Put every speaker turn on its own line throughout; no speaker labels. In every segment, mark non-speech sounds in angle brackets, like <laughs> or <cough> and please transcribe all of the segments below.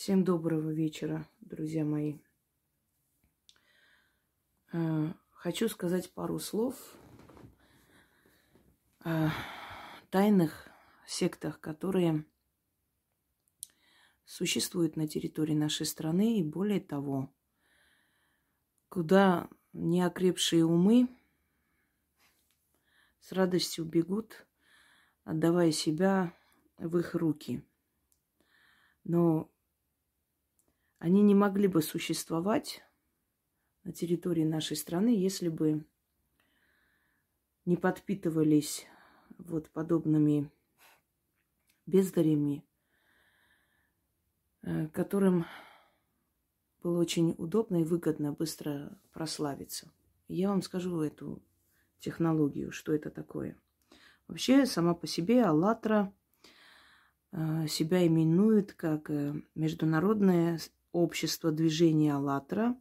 Всем доброго вечера, друзья мои. Э, хочу сказать пару слов о тайных сектах, которые существуют на территории нашей страны, и более того, куда неокрепшие умы с радостью бегут, отдавая себя в их руки. Но они не могли бы существовать на территории нашей страны, если бы не подпитывались вот подобными бездарями, э, которым было очень удобно и выгодно быстро прославиться. Я вам скажу эту технологию, что это такое. Вообще, сама по себе «АЛЛАТРА» э, себя именует как э, международное общество движения «АЛЛАТРА»,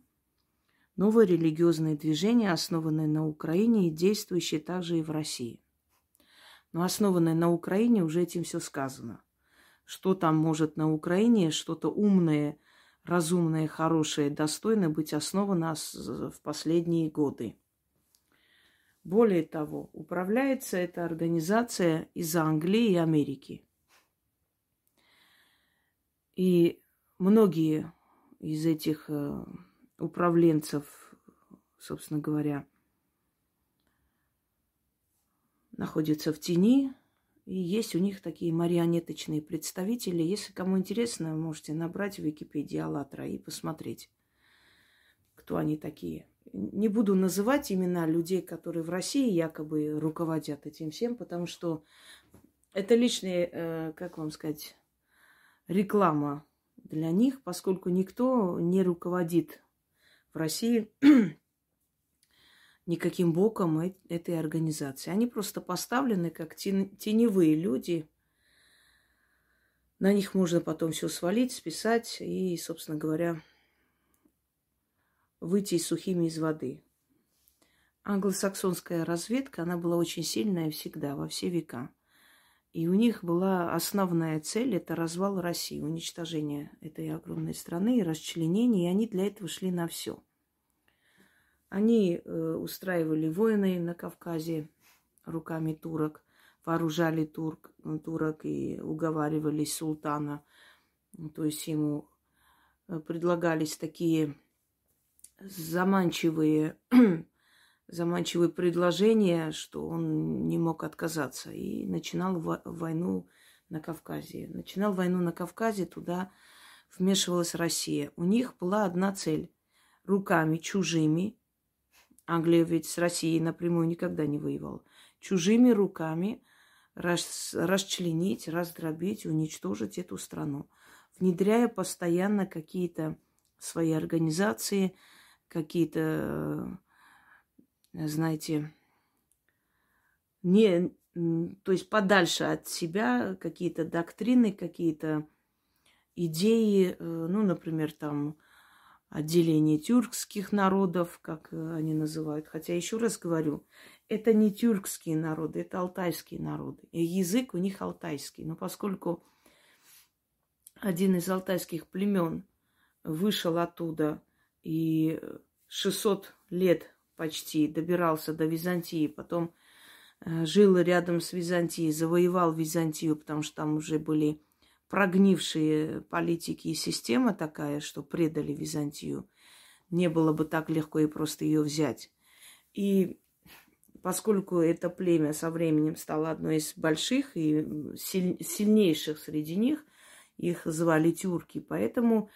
новое религиозное движение, основанное на Украине и действующее также и в России. Но основанное на Украине уже этим все сказано. Что там может на Украине, что-то умное, разумное, хорошее, достойное быть основано в последние годы. Более того, управляется эта организация из Англии и Америки. И многие из этих э, управленцев, собственно говоря, находятся в тени. И есть у них такие марионеточные представители. Если кому интересно, можете набрать в Википедии «АЛЛАТРА» и посмотреть, кто они такие. Не буду называть имена людей, которые в России якобы руководят этим всем, потому что это личная, э, как вам сказать, реклама для них, поскольку никто не руководит в России <clears throat> никаким боком этой организации. Они просто поставлены как теневые люди. На них можно потом все свалить, списать и, собственно говоря, выйти сухими из воды. Англосаксонская разведка, она была очень сильная всегда, во все века. И у них была основная цель – это развал России, уничтожение этой огромной страны и расчленение, и они для этого шли на все. Они э, устраивали войны на Кавказе руками турок, вооружали турк, турок и уговаривали султана. То есть ему э, предлагались такие заманчивые заманчивые предложения, что он не мог отказаться. И начинал войну на Кавказе. Начинал войну на Кавказе, туда вмешивалась Россия. У них была одна цель. Руками чужими, Англия ведь с Россией напрямую никогда не воевала, чужими руками рас, расчленить, раздробить, уничтожить эту страну, внедряя постоянно какие-то свои организации, какие-то знаете, не, то есть подальше от себя какие-то доктрины, какие-то идеи, э, ну, например, там отделение тюркских народов, как э, они называют. Хотя, еще раз говорю, это не тюркские народы, это алтайские народы. И язык у них алтайский. Но поскольку один из алтайских племен вышел оттуда и 600 лет почти, добирался до Византии, потом э, жил рядом с Византией, завоевал Византию, потому что там уже были прогнившие политики и система такая, что предали Византию. Не было бы так легко и просто ее взять. И поскольку это племя со временем стало одной из больших и сильнейших среди них, их звали тюрки, поэтому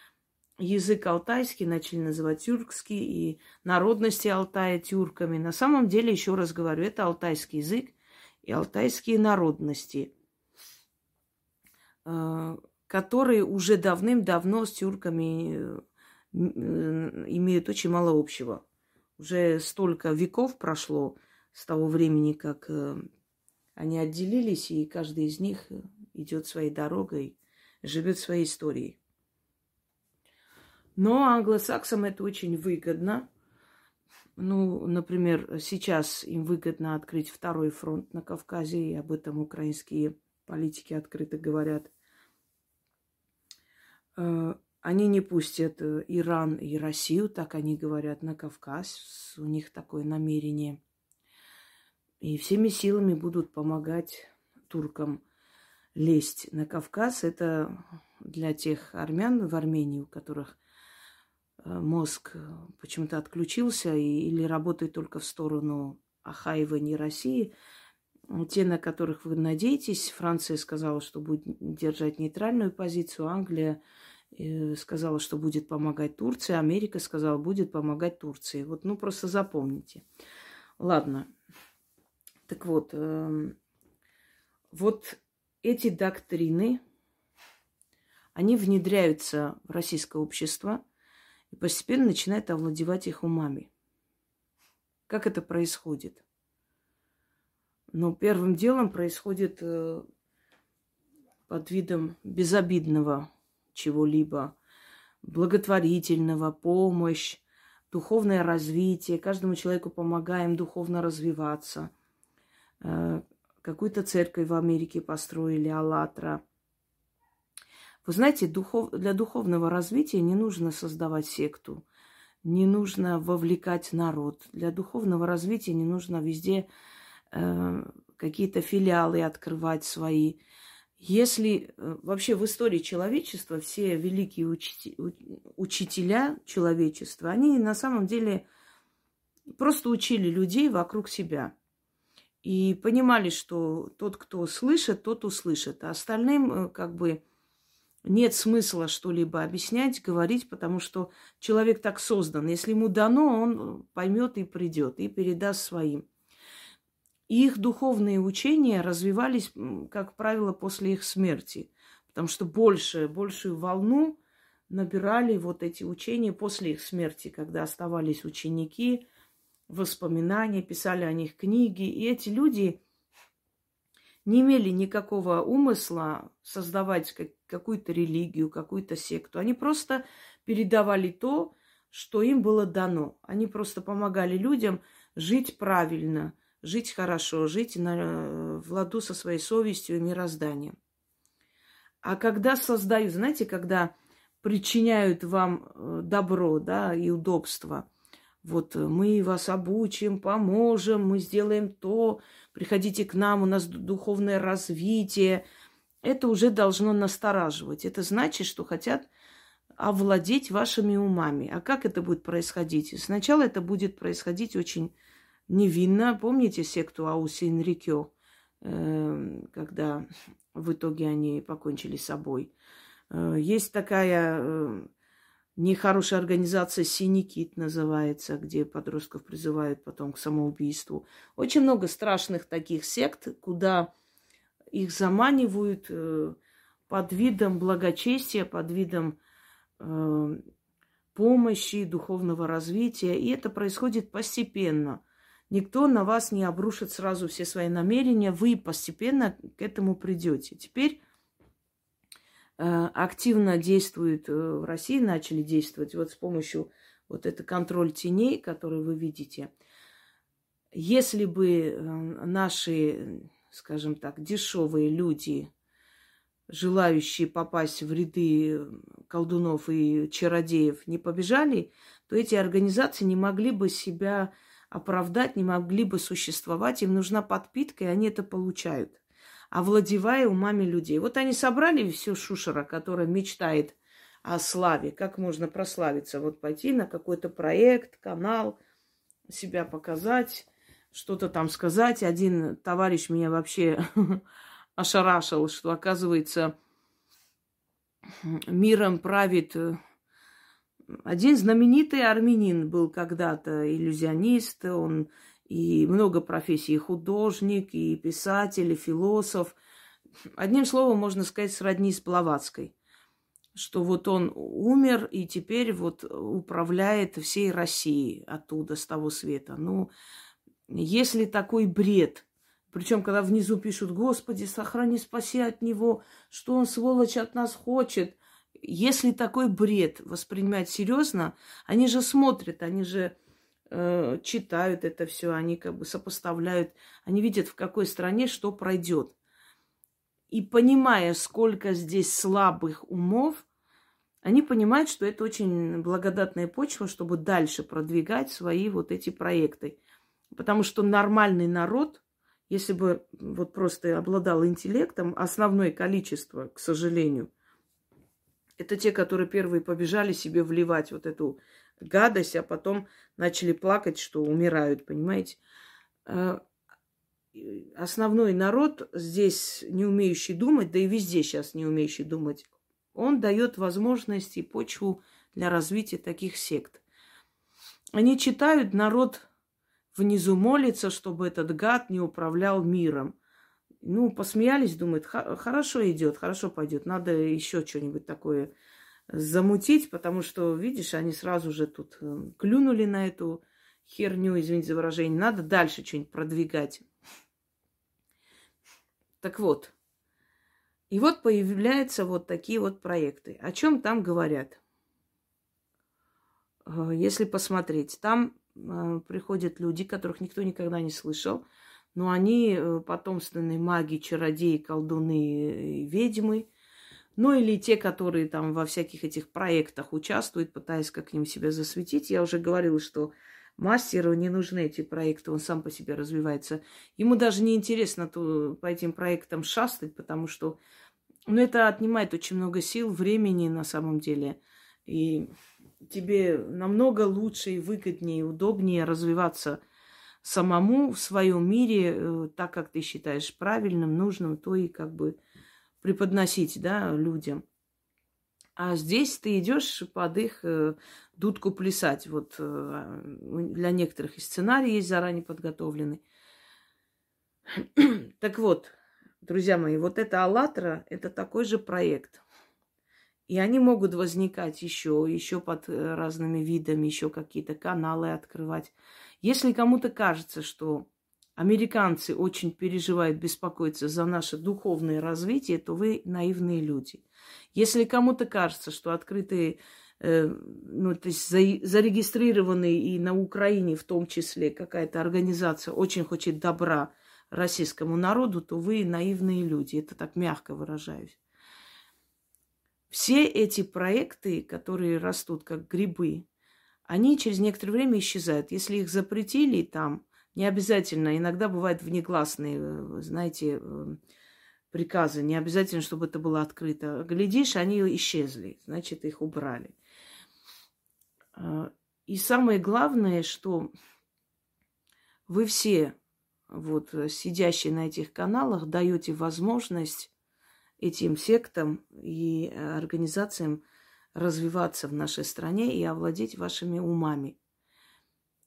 язык алтайский начали называть тюркский, и народности Алтая тюрками. На самом деле, еще раз говорю, это алтайский язык и алтайские народности, э, которые уже давным-давно с тюрками э, имеют очень мало общего. Уже столько веков прошло с того времени, как э, они отделились, и каждый из них идет своей дорогой, живет своей историей. Но англосаксам это очень выгодно. Ну, например, сейчас им выгодно открыть второй фронт на Кавказе, и об этом украинские политики открыто говорят. Э, они не пустят э, Иран и Россию, так они говорят, на Кавказ. У них такое намерение. И всеми силами будут помогать туркам лезть на Кавказ. Это для тех армян в Армении, у которых мозг э, почему-то отключился или работает только в сторону Ахаева, не России. Те, на которых вы надеетесь, Франция сказала, что будет держать нейтральную позицию, Англия э, сказала, что будет помогать Турции, Америка сказала, будет помогать Турции. Вот, ну, просто запомните. Ладно. Так вот, э, вот эти доктрины, они внедряются в российское общество и постепенно начинают овладевать их умами. Как это происходит? Ну, первым делом происходит э, под видом безобидного чего-либо, благотворительного, помощь, духовное развитие. Каждому человеку помогаем духовно развиваться. Э, какую-то церковь в Америке построили, Аллатра – вы знаете, духов... для духовного развития не нужно создавать секту, не нужно вовлекать народ. Для духовного развития не нужно везде э, какие-то филиалы открывать свои. Если э, вообще в истории человечества все великие учти... учителя человечества, они на самом деле просто учили людей вокруг себя. И понимали, что тот, кто слышит, тот услышит. А остальным э, как бы нет смысла что-либо объяснять, говорить, потому что человек так создан. Если ему дано, он поймет и придет, и передаст своим. их духовные учения развивались, как правило, после их смерти, потому что больше, большую волну набирали вот эти учения после их смерти, когда оставались ученики, воспоминания, писали о них книги. И эти люди не имели никакого умысла создавать какую-то религию, какую-то секту. Они просто передавали то, что им было дано. Они просто помогали людям жить правильно, жить хорошо, жить на, в ладу со своей совестью и мирозданием. А когда создают, знаете, когда причиняют вам э, добро, да, и удобство, вот мы вас обучим, поможем, мы сделаем то, приходите к нам, у нас духовное развитие. Это уже должно настораживать. Это значит, что хотят овладеть вашими умами. А как это будет происходить? Сначала это будет происходить очень невинно. Помните секту Аусин Рикё, эм, когда в итоге они покончили с собой? Э, есть такая э, Нехорошая организация «Синий называется, где подростков призывают потом к самоубийству. Очень много страшных таких сект, куда их заманивают э, под видом благочестия, под видом э, помощи, духовного развития. И это происходит постепенно. Никто на вас не обрушит сразу все свои намерения. Вы постепенно к этому придете. Теперь активно действуют э, в России, начали действовать вот с помощью вот это контроль теней, который вы видите. Если бы э, наши, скажем так, дешевые люди, желающие попасть в ряды колдунов и чародеев, не побежали, то эти организации не могли бы себя оправдать, не могли бы существовать. Им нужна подпитка, и они это получают овладевая умами людей. Вот они собрали все шушера, которая мечтает о славе, как можно прославиться, вот пойти на какой-то проект, канал, себя показать, что-то там сказать. Один товарищ меня вообще <laughs> ошарашил, что, оказывается, миром правит э, один знаменитый армянин был когда-то иллюзионист, он и много профессий, и художник, и писатель, и философ. Одним словом, можно сказать, сродни с Блаватской, что вот он умер и теперь вот управляет всей Россией оттуда, с того света. Ну, если такой бред, причем, когда внизу пишут, Господи, сохрани, спаси от него, что он, сволочь, от нас хочет. Если такой бред воспринимать серьезно, они же смотрят, они же э, читают это все, они как бы сопоставляют, они видят, в какой стране что пройдет. И понимая, сколько здесь слабых умов, они понимают, что это очень благодатная почва, чтобы дальше продвигать свои вот эти проекты. Потому что нормальный народ, если бы вот просто обладал интеллектом, основное количество, к сожалению, это те, которые первые побежали себе вливать вот эту гадость, а потом начали плакать, что умирают, понимаете? Э, основной народ здесь не умеющий думать, да и везде сейчас не умеющий думать, он дает возможность и почву для развития таких сект. Они читают, народ внизу молится, чтобы этот гад не управлял миром. Ну, посмеялись, думают, хорошо идет, хорошо пойдет, надо еще что-нибудь такое замутить, потому что, видишь, они сразу же тут э, клюнули на эту херню, извините за выражение, надо дальше что-нибудь продвигать. Так вот, и вот появляются вот такие вот проекты. О чем там говорят? Э, если посмотреть, там э, приходят люди, которых никто никогда не слышал, но они потомственные маги, чародеи, колдуны, ведьмы. Ну или те, которые там во всяких этих проектах участвуют, пытаясь как-нибудь себя засветить. Я уже говорила, что мастеру не нужны эти проекты, он сам по себе развивается. Ему даже не интересно по этим проектам шастать, потому что но это отнимает очень много сил, времени на самом деле. И тебе намного лучше и выгоднее, и удобнее развиваться самому в своем мире, э, так как ты считаешь правильным, нужным, то и как бы преподносить да, людям. А здесь ты идешь под их э, дудку плясать. Вот э, для некоторых и сценарий есть заранее подготовленный. <clears throat> так вот, Друзья мои, вот это «АЛЛАТРА» – это такой же проект. И они могут возникать еще, еще под э, разными видами, еще какие-то каналы открывать. Если кому-то кажется, что американцы очень переживают, беспокоятся за наше духовное развитие, то вы наивные люди. Если кому-то кажется, что открытые, э, ну, то есть зарегистрированные и на Украине в том числе какая-то организация очень хочет добра – российскому народу, то вы наивные люди. Это так мягко выражаюсь. Все эти проекты, которые растут как грибы, они через некоторое время исчезают. Если их запретили там, не обязательно, иногда бывают внегласные, э, знаете, э, приказы, не обязательно, чтобы это было открыто. Глядишь, они исчезли, значит, их убрали. А, и самое главное, что вы все вот э, сидящие на этих каналах, даете возможность этим сектам и э, организациям развиваться в нашей стране и овладеть вашими умами.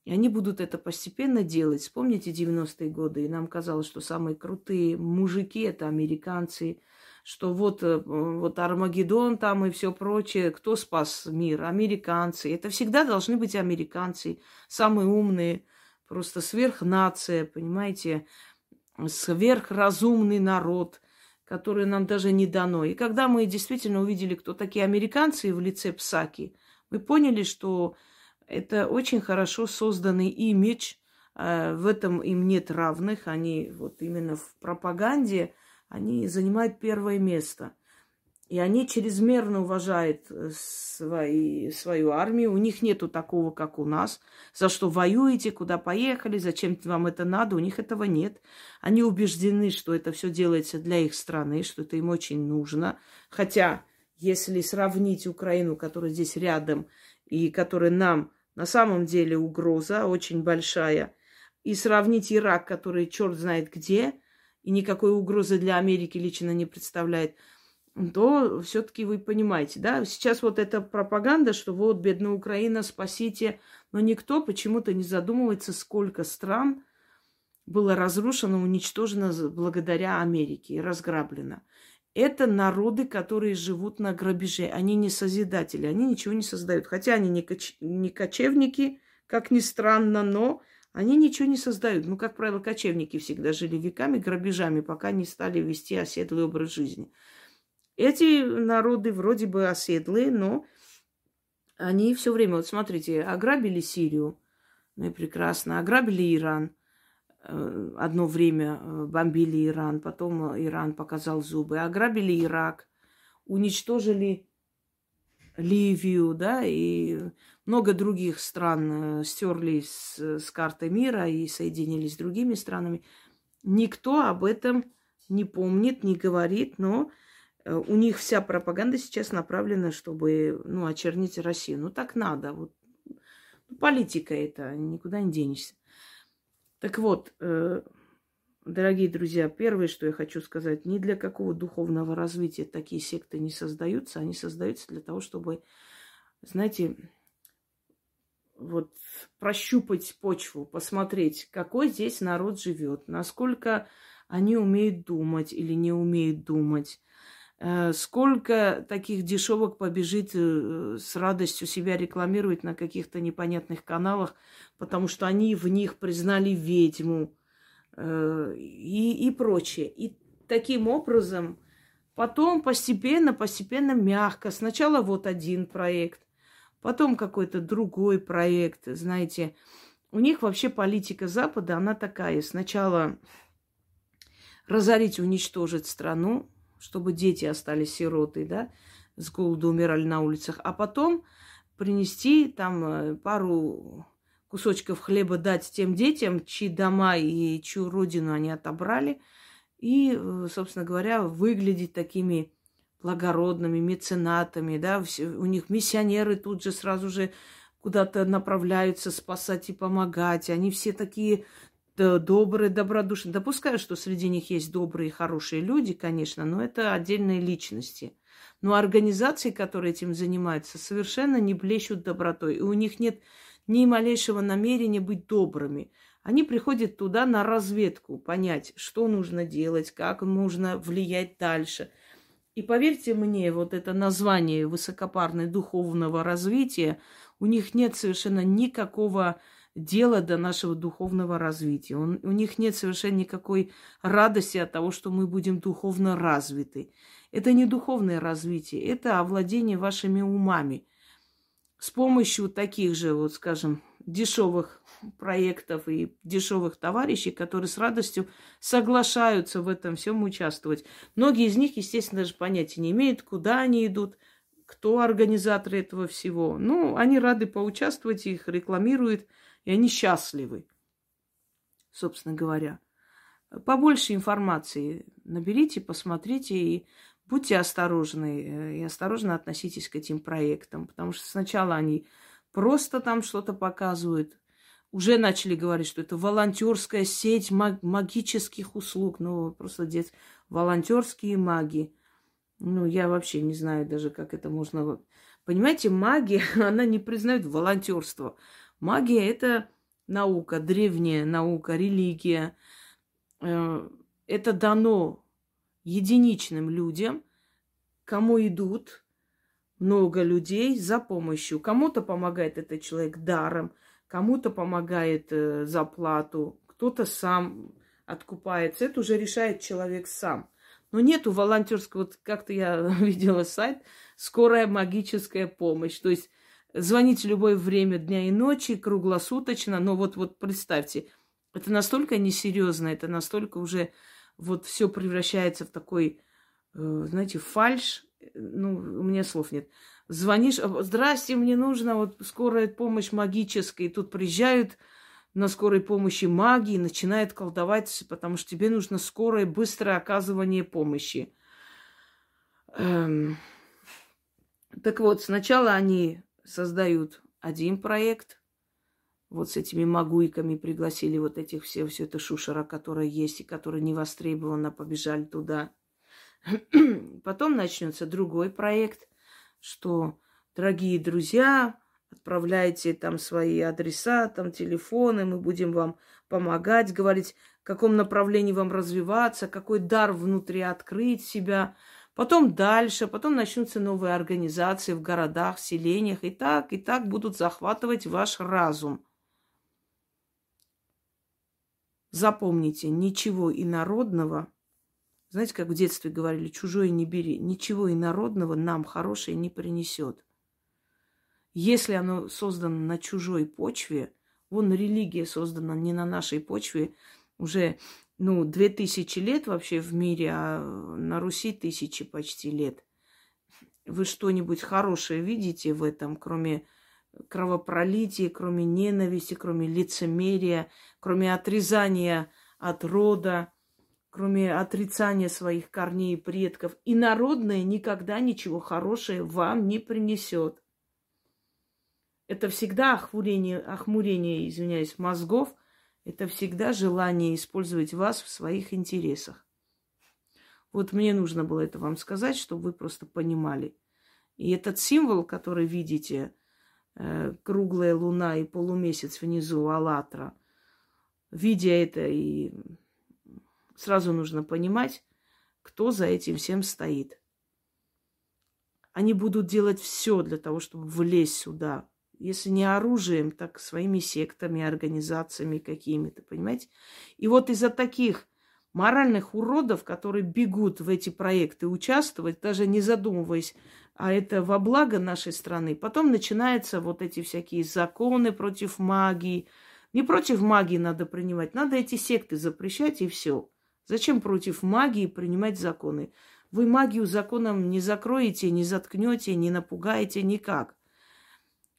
И они будут это постепенно делать. Вспомните 90-е годы, и нам казалось, что самые крутые мужики – это американцы, что вот, э, вот Армагеддон там и все прочее. Кто спас мир? Американцы. Это всегда должны быть американцы, самые умные – просто сверхнация, понимаете, сверхразумный народ, который нам даже не дано. И когда мы действительно увидели, кто такие американцы в лице Псаки, мы поняли, что это очень хорошо созданный имидж, э, в этом им нет равных, они вот именно в пропаганде, они занимают первое место – и они чрезмерно уважают э, свои, свою армию. У них нету такого, как у нас. За что воюете, куда поехали, зачем вам это надо. У них этого нет. Они убеждены, что это все делается для их страны, что это им очень нужно. Хотя, если сравнить Украину, которая здесь рядом, и которая нам на самом деле угроза очень большая, и сравнить Ирак, который черт знает где, и никакой угрозы для Америки лично не представляет – то все-таки вы понимаете, да, сейчас вот эта пропаганда, что вот, бедная Украина, спасите, но никто почему-то не задумывается, сколько стран было разрушено, уничтожено благодаря Америке и разграблено. Это народы, которые живут на грабеже. Они не созидатели, они ничего не создают. Хотя они не, коч... не кочевники, как ни странно, но они ничего не создают. Ну, как правило, кочевники всегда жили веками грабежами, пока не стали вести оседлый образ жизни. Эти народы вроде бы оседлые, но они все время, вот смотрите, ограбили Сирию, ну и прекрасно, ограбили Иран, одно время э, бомбили Иран, потом Иран показал зубы, ограбили Ирак, уничтожили Ливию, да, и много других стран э, стерли с, с карты мира и соединились с другими странами. Никто об этом не помнит, не говорит, но э, у них вся пропаганда сейчас направлена, чтобы ну, очернить Россию. Ну так надо. Вот. Политика это, никуда не денешься. Так вот, э, дорогие друзья, первое, что я хочу сказать, ни для какого духовного развития такие секты не создаются. Они создаются для того, чтобы, знаете, вот прощупать почву, посмотреть, какой здесь народ живет, насколько они умеют думать или не умеют думать, сколько таких дешевок побежит э, с радостью себя рекламировать на каких-то непонятных каналах, потому что они в них признали ведьму э, и, и прочее. И таким образом потом постепенно, постепенно мягко. Сначала вот один проект, потом какой-то другой проект, знаете. У них вообще политика Запада, она такая. Сначала разорить, уничтожить страну, чтобы дети остались сироты, да, с голоду умирали на улицах, а потом принести там э, пару кусочков хлеба дать тем детям, чьи дома и чью родину они отобрали, и, э, собственно говоря, выглядеть такими благородными меценатами, да, у них миссионеры тут же сразу же куда-то направляются спасать и помогать. Они все такие добрые, добродушные. Допускаю, что среди них есть добрые и хорошие люди, конечно, но это отдельные личности. Но организации, которые этим занимаются, совершенно не блещут добротой. И у них нет ни малейшего намерения быть добрыми. Они приходят туда на разведку, понять, что нужно делать, как нужно влиять дальше – и поверьте мне, вот это название высокопарное духовного развития, у них нет совершенно никакого дела до нашего духовного развития. Он, у них нет совершенно никакой радости от того, что мы будем духовно развиты. Это не духовное развитие, это овладение вашими умами. С помощью таких же, вот скажем, дешевых проектов и дешевых товарищей, которые с радостью соглашаются в этом всем участвовать. Многие из них, естественно, даже понятия не имеют, куда они идут, кто организаторы этого всего. Ну, они рады поучаствовать, их рекламируют, и они счастливы, собственно говоря. Побольше информации наберите, посмотрите и будьте осторожны. Э, и осторожно относитесь к этим проектам, потому что сначала они просто там что-то показывают, уже начали говорить, что это волонтерская сеть маг- магических услуг. Ну, просто дед, волонтерские маги. Ну, я вообще не знаю даже, как это можно... Понимаете, магия, <laughs> она не признает волонтерство. Магия – это наука, древняя наука, религия. Э, это дано единичным людям, кому идут много людей за помощью. Кому-то помогает этот человек даром – кому-то помогает э, за плату, кто-то сам откупается. Это уже решает человек сам. Но нету волонтерского, вот как-то я <laughs> видела сайт, скорая магическая помощь. То есть звоните любое время дня и ночи, круглосуточно. Но вот, вот представьте, это настолько несерьезно, это настолько уже вот все превращается в такой, э, знаете, фальш. Ну, у меня слов нет звонишь, здрасте, мне нужно вот скорая помощь магическая. И тут приезжают на скорой помощи маги и начинают колдовать, потому что тебе нужно скорое, быстрое оказывание помощи. Эм... Так вот, сначала они создают один проект, вот с этими магуйками пригласили вот этих все, все это шушера, которая есть и которая не востребована, побежали туда. <clears throat> Потом начнется другой проект – что, дорогие друзья, отправляйте там свои адреса, там телефоны, мы будем вам помогать, говорить, в каком направлении вам развиваться, какой дар внутри открыть себя. Потом дальше, потом начнутся новые организации в городах, селениях, и так, и так будут захватывать ваш разум. Запомните, ничего инородного – знаете, как в детстве говорили, чужое не бери. Ничего инородного нам хорошее не принесет. Если оно создано на чужой почве, вон религия создана не на нашей почве, уже, ну, две тысячи лет вообще в мире, а на Руси тысячи почти лет. вы что-нибудь хорошее видите в этом, кроме кровопролития, кроме ненависти, кроме лицемерия, кроме отрезания от рода, кроме отрицания своих корней и предков. И народное никогда ничего хорошего вам не принесет. Это всегда охмурение, охмурение, извиняюсь, мозгов. Это всегда желание использовать вас в своих интересах. Вот мне нужно было это вам сказать, чтобы вы просто понимали. И этот символ, который видите, э, круглая луна и полумесяц внизу, Аллатра, видя это, и сразу нужно понимать, кто за этим всем стоит. Они будут делать все для того, чтобы влезть сюда, если не оружием, так своими сектами, организациями какими-то, понимаете? И вот из-за таких моральных уродов, которые бегут в эти проекты участвовать, даже не задумываясь, а это во благо нашей страны, потом начинаются вот эти всякие законы против магии. Не против магии надо принимать, надо эти секты запрещать и все. Зачем против магии принимать законы? Вы магию законом не закроете, не заткнете, не напугаете никак.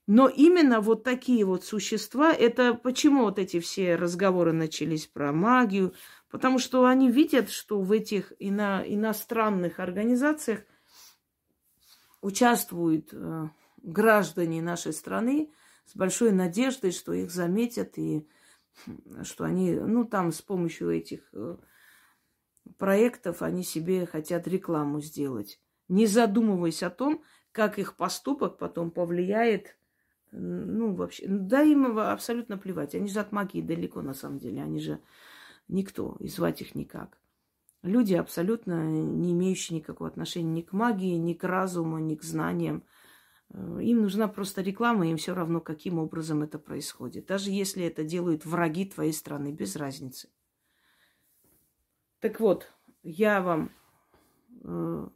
Но именно вот такие вот существа, это почему вот эти все разговоры начались про магию, потому что они видят, что в этих ино, иностранных организациях участвуют э, граждане нашей страны с большой надеждой, что их заметят и что они, ну там с помощью этих э, проектов они себе хотят рекламу сделать, не задумываясь о том, как их поступок потом повлияет ну, вообще, да им абсолютно плевать. Они же от магии далеко, на самом деле. Они же никто, и звать их никак. Люди абсолютно не имеющие никакого отношения ни к магии, ни к разуму, ни к знаниям. Э, им нужна просто реклама, им все равно, каким образом это происходит. Даже если это делают враги твоей страны, без разницы. Так вот, я вам э,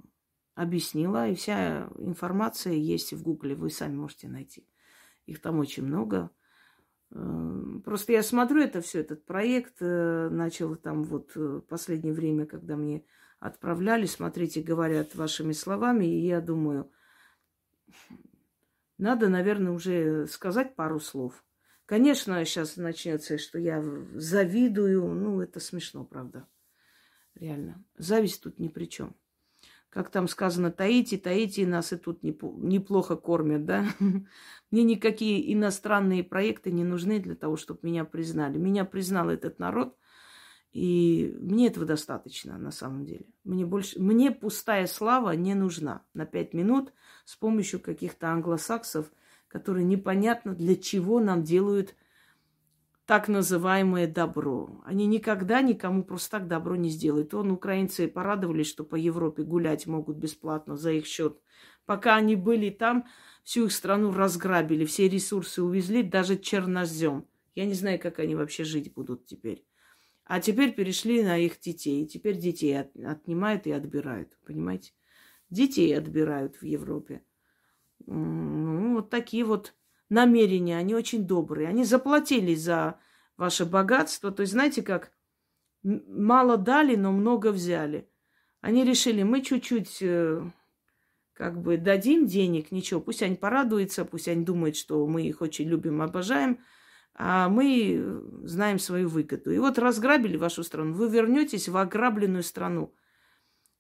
объяснила, и вся информация есть в Гугле, вы сами можете найти. Их там очень много. Эм, просто я смотрю это все, этот проект, э, начал там вот э, последнее время, когда мне отправляли, смотрите, говорят вашими словами, и я думаю, надо, наверное, уже сказать пару слов. Конечно, сейчас начнется, что я завидую, ну, это смешно, правда, реально. Зависть тут ни при чем как там сказано, таите, таите, нас и тут неплохо кормят, да. <laughs> Мне никакие иностранные проекты не нужны для того, чтобы меня признали. Меня признал этот народ, и мне этого достаточно на самом деле. Мне, больше, мне пустая слава не нужна на пять минут с помощью каких-то англосаксов, которые непонятно для чего нам делают так называемое добро. Они никогда никому просто так добро не сделают. Он, украинцы порадовались, что по Европе гулять могут бесплатно за их счет. Пока они были там, всю их страну разграбили, все ресурсы увезли, даже чернозем. Я не знаю, как они вообще жить будут теперь. А теперь перешли на их детей. Теперь детей от, отнимают и отбирают. Понимаете? Детей отбирают в Европе. Ну, вот такие вот намерения, они очень добрые. Они заплатили за ваше богатство. То есть, знаете, как мало дали, но много взяли. Они решили, мы чуть-чуть э, как бы дадим денег, ничего, пусть они порадуются, пусть они думают, что мы их очень любим, обожаем, а мы знаем свою выгоду. И вот разграбили вашу страну, вы вернетесь в ограбленную страну.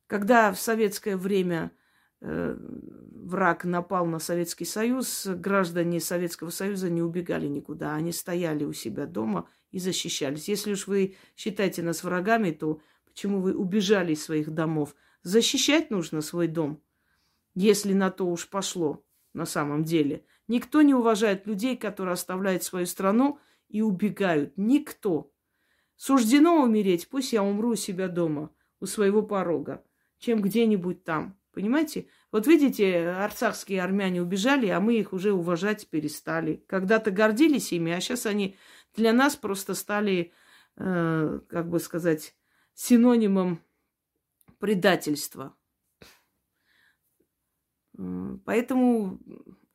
Когда в советское время Э, враг напал на Советский Союз, граждане Советского Союза не убегали никуда, они стояли у себя дома и защищались. Если уж вы считаете нас врагами, то почему вы убежали из своих домов? Защищать нужно свой дом, если на то уж пошло на самом деле. Никто не уважает людей, которые оставляют свою страну и убегают. Никто. Суждено умереть, пусть я умру у себя дома, у своего порога, чем где-нибудь там. Понимаете? Вот видите, арцахские армяне убежали, а мы их уже уважать перестали. Когда-то гордились ими, а сейчас они для нас просто стали, э, как бы сказать, синонимом предательства. Поэтому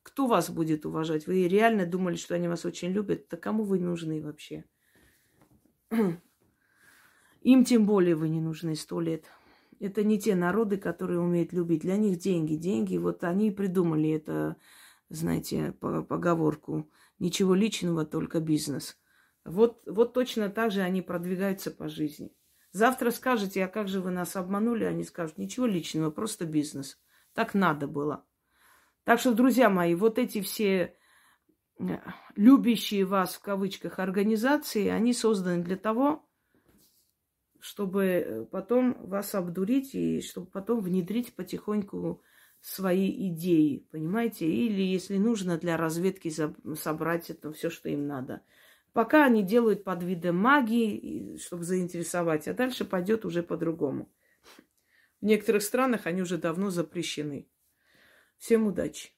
кто вас будет уважать? Вы реально думали, что они вас очень любят? Да кому вы нужны вообще? <clears throat> Им тем более вы не нужны сто лет. Это не те народы, которые умеют любить. Для них деньги, деньги. Вот они придумали это, знаете, поговорку. Ничего личного, только бизнес. Вот, вот точно так же они продвигаются по жизни. Завтра скажете, а как же вы нас обманули? Они скажут, ничего личного, просто бизнес. Так надо было. Так что, друзья мои, вот эти все э, любящие вас в кавычках организации, они созданы для того, чтобы э, потом вас обдурить и чтобы потом внедрить потихоньку свои идеи, понимаете? Или, если нужно, для разведки собрать это все, что им надо. Пока они делают под видом магии, чтобы заинтересовать, а дальше пойдет уже по-другому. В некоторых странах они уже давно запрещены. Всем удачи!